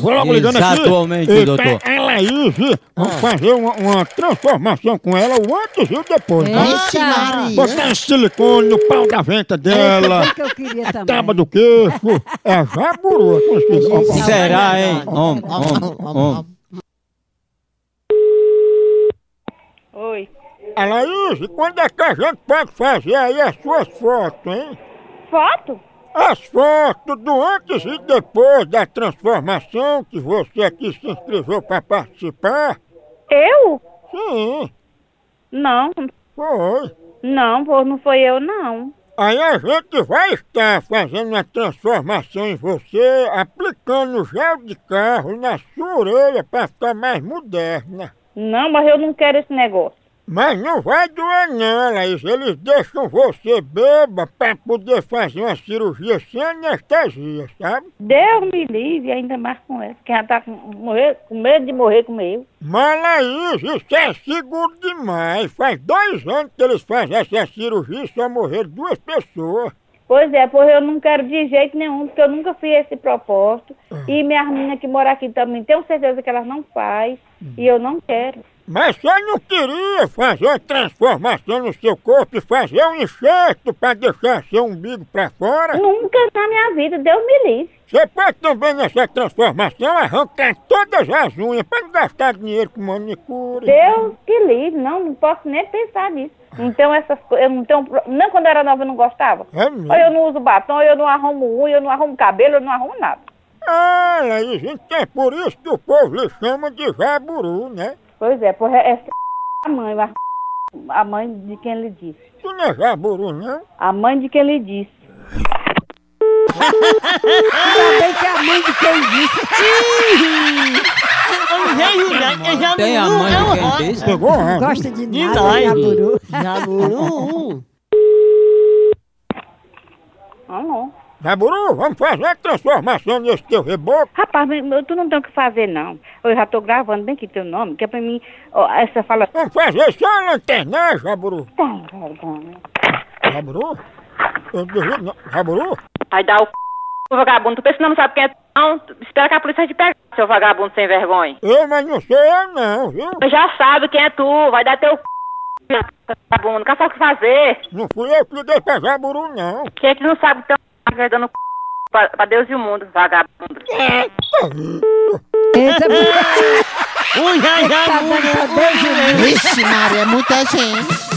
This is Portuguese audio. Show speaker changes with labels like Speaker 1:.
Speaker 1: Vou logo ligando aqui.
Speaker 2: Exatamente, doutor.
Speaker 1: A Laís, vamos fazer uma, uma transformação com ela, o antes e o depois. tá?
Speaker 3: Vixe, Maria.
Speaker 1: Botar silicone no pau da venta dela,
Speaker 4: que eu queria também.
Speaker 1: tábua do queixo, é a jaburu.
Speaker 4: Gente,
Speaker 2: Será, hein? Homem, homem, homem.
Speaker 5: Oi.
Speaker 1: A Laís, quando é que a gente pode fazer aí as suas fotos, hein?
Speaker 5: Foto?
Speaker 1: As fotos do antes e depois da transformação que você aqui se inscreveu para participar?
Speaker 5: Eu?
Speaker 1: Sim,
Speaker 5: Não,
Speaker 1: foi.
Speaker 5: não, pô, não foi eu, não.
Speaker 1: Aí a gente vai estar fazendo uma transformação em você, aplicando gel de carro na sua orelha para ficar mais moderna.
Speaker 5: Não, mas eu não quero esse negócio.
Speaker 1: Mas não vai doer não, Laís. Eles deixam você beba para poder fazer uma cirurgia sem anestesia, sabe?
Speaker 5: Deus me livre, ainda mais com essa. Quem já tá com, morrer, com medo de morrer comigo.
Speaker 1: Mas Laís, isso é seguro demais. Faz dois anos que eles fazem essa cirurgia e só morreram duas pessoas.
Speaker 5: Pois é, pois eu não quero de jeito nenhum, porque eu nunca fiz esse propósito. E minhas meninas que moram aqui também, tenho certeza que elas não fazem. E eu não quero.
Speaker 1: Mas você não queria fazer uma transformação no seu corpo e fazer um enxerto para deixar seu umbigo para fora?
Speaker 5: Nunca na minha vida, Deus me livre.
Speaker 1: Você pode também nessa transformação arrancar todas as unhas para não gastar dinheiro com manicure.
Speaker 5: Deus que livre, não, não posso nem pensar nisso. Tenho essas coisas, eu não tenho, nem quando eu era nova eu não gostava.
Speaker 1: É mesmo?
Speaker 5: Ou eu não uso batom, ou eu não arrumo unha, eu não arrumo cabelo, eu não arrumo nada.
Speaker 1: Ah, Laís, então é por isso que o povo lhe chama de jaburu, né?
Speaker 5: Pois é, por essa a mãe, a, a mãe de quem lhe disse.
Speaker 1: Tu não é jaburu, não?
Speaker 5: A mãe de quem lhe disse.
Speaker 4: Ainda bem que a mãe de quem disse.
Speaker 2: Tem a mãe de quem disse?
Speaker 1: Pegou a
Speaker 4: Gosta de
Speaker 6: De
Speaker 4: nada,
Speaker 6: nós.
Speaker 4: jaburu.
Speaker 6: Jaburu.
Speaker 5: Ah, não.
Speaker 1: Jaburu, vamos fazer a transformação nesse teu reboco.
Speaker 5: Rapaz, mas tu não tem o que fazer, não. Eu já tô gravando bem aqui teu nome, que é pra mim, ó, essa fala...
Speaker 1: Vamos fazer só a lanterna, Jaburu.
Speaker 5: Tá, vergonha.
Speaker 1: Jaburu? Eu duvido, não. Jaburu?
Speaker 7: Aí dá o c... vagabundo. Tu pensa que não sabe quem é tu, não? Espera que a polícia te pegue, seu vagabundo sem vergonha.
Speaker 1: Eu, mas não sou eu não, viu?
Speaker 7: Tu já sabe quem é tu. Vai dar teu c... vagabundo. Não sabe o que fazer.
Speaker 1: Não fui eu que liguei pra Jaburu, não.
Speaker 7: Quem é que não sabe que tá dando c... pra, pra Deus e o mundo, vagabundo.
Speaker 4: Eita,
Speaker 6: Ui, ai,
Speaker 4: tá
Speaker 6: jaburu.
Speaker 4: dando pra Deus e o mundo.
Speaker 3: Vixe, Maria, é muita gente.